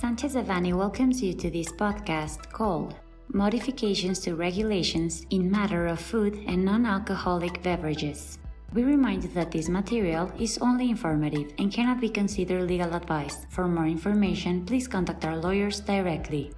Sanchez Devanny welcomes you to this podcast called Modifications to Regulations in Matter of Food and Non Alcoholic Beverages. We remind you that this material is only informative and cannot be considered legal advice. For more information, please contact our lawyers directly.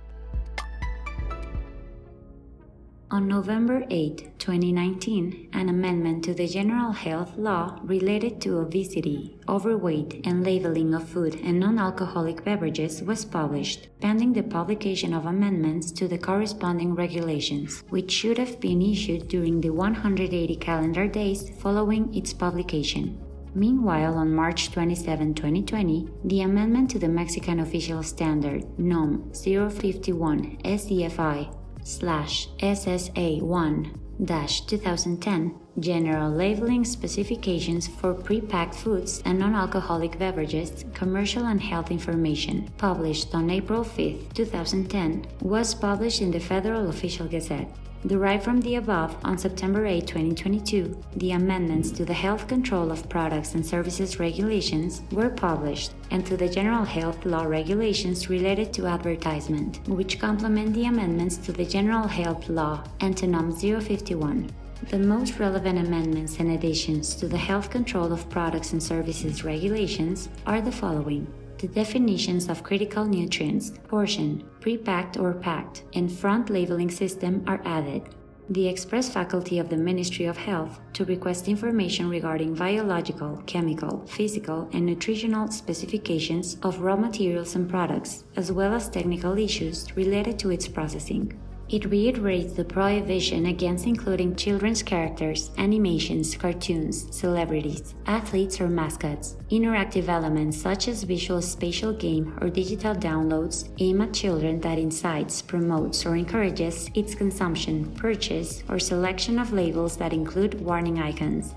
On November 8, 2019, an amendment to the General Health Law related to obesity, overweight, and labeling of food and non alcoholic beverages was published, pending the publication of amendments to the corresponding regulations, which should have been issued during the 180 calendar days following its publication. Meanwhile, on March 27, 2020, the amendment to the Mexican Official Standard NOM 051 SCFI slash SSA 1 2010 General Labeling Specifications for Pre-Packed Foods and Non-Alcoholic Beverages Commercial and Health Information, published on April 5, 2010, was published in the Federal Official Gazette. Derived from the above, on September 8, 2022, the amendments to the Health Control of Products and Services Regulations were published, and to the General Health Law Regulations related to advertisement, which complement the amendments to the General Health Law and to NOM 051. The most relevant amendments and additions to the Health Control of Products and Services Regulations are the following the definitions of critical nutrients, portion, pre-packed or packed, and front labeling system are added. The express faculty of the Ministry of Health to request information regarding biological, chemical, physical, and nutritional specifications of raw materials and products, as well as technical issues related to its processing. It reiterates the prohibition against including children's characters, animations, cartoons, celebrities, athletes, or mascots, interactive elements such as visual spatial game or digital downloads aimed at children that incites, promotes, or encourages its consumption, purchase, or selection of labels that include warning icons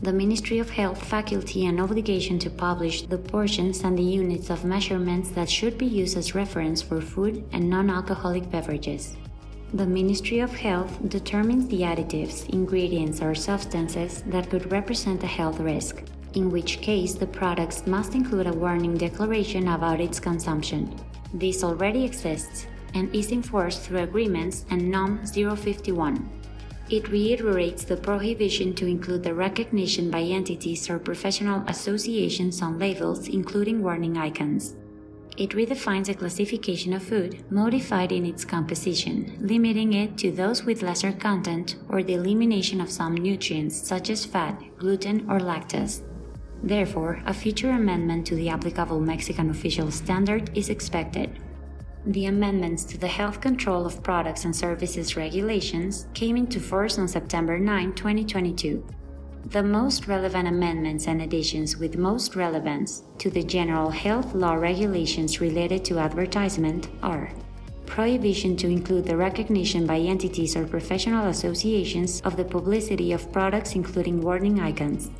the Ministry of Health faculty an obligation to publish the portions and the units of measurements that should be used as reference for food and non alcoholic beverages. The Ministry of Health determines the additives, ingredients, or substances that could represent a health risk, in which case the products must include a warning declaration about its consumption. This already exists and is enforced through agreements and NOM 051. It reiterates the prohibition to include the recognition by entities or professional associations on labels, including warning icons. It redefines a classification of food, modified in its composition, limiting it to those with lesser content or the elimination of some nutrients such as fat, gluten, or lactose. Therefore, a future amendment to the applicable Mexican official standard is expected. The amendments to the Health Control of Products and Services regulations came into force on September 9, 2022. The most relevant amendments and additions with most relevance to the general health law regulations related to advertisement are prohibition to include the recognition by entities or professional associations of the publicity of products including warning icons,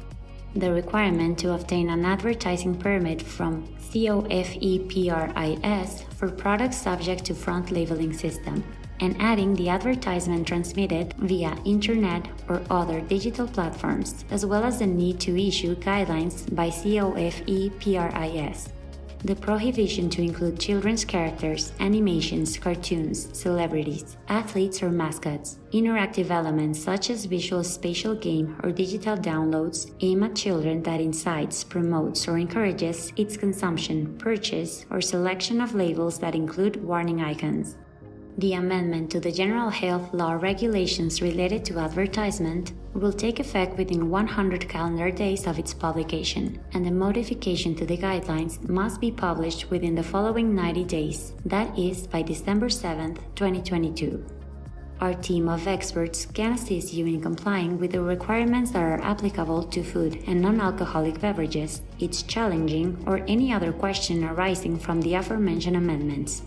the requirement to obtain an advertising permit from COFEPRIS for products subject to front labeling system, and adding the advertisement transmitted via internet or other digital platforms, as well as the need to issue guidelines by COFEPRIS. The prohibition to include children's characters, animations, cartoons, celebrities, athletes, or mascots, interactive elements such as visual spatial game or digital downloads aimed at children that incites, promotes, or encourages its consumption, purchase, or selection of labels that include warning icons. The amendment to the General Health Law regulations related to advertisement will take effect within 100 calendar days of its publication, and the modification to the guidelines must be published within the following 90 days, that is, by December 7, 2022. Our team of experts can assist you in complying with the requirements that are applicable to food and non alcoholic beverages, its challenging, or any other question arising from the aforementioned amendments.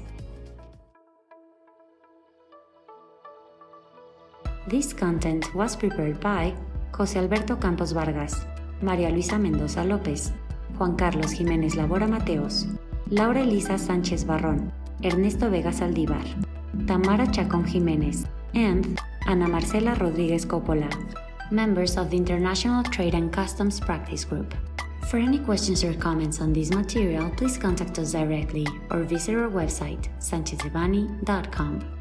This content was prepared by José Alberto Campos Vargas, María Luisa Mendoza López, Juan Carlos Jiménez Labora Mateos, Laura Elisa Sánchez Barrón, Ernesto Vega Saldívar, Tamara Chacón Jiménez, and Ana Marcela Rodríguez Coppola, members of the International Trade and Customs Practice Group. For any questions or comments on this material, please contact us directly or visit our website, sanchezdevanny.com.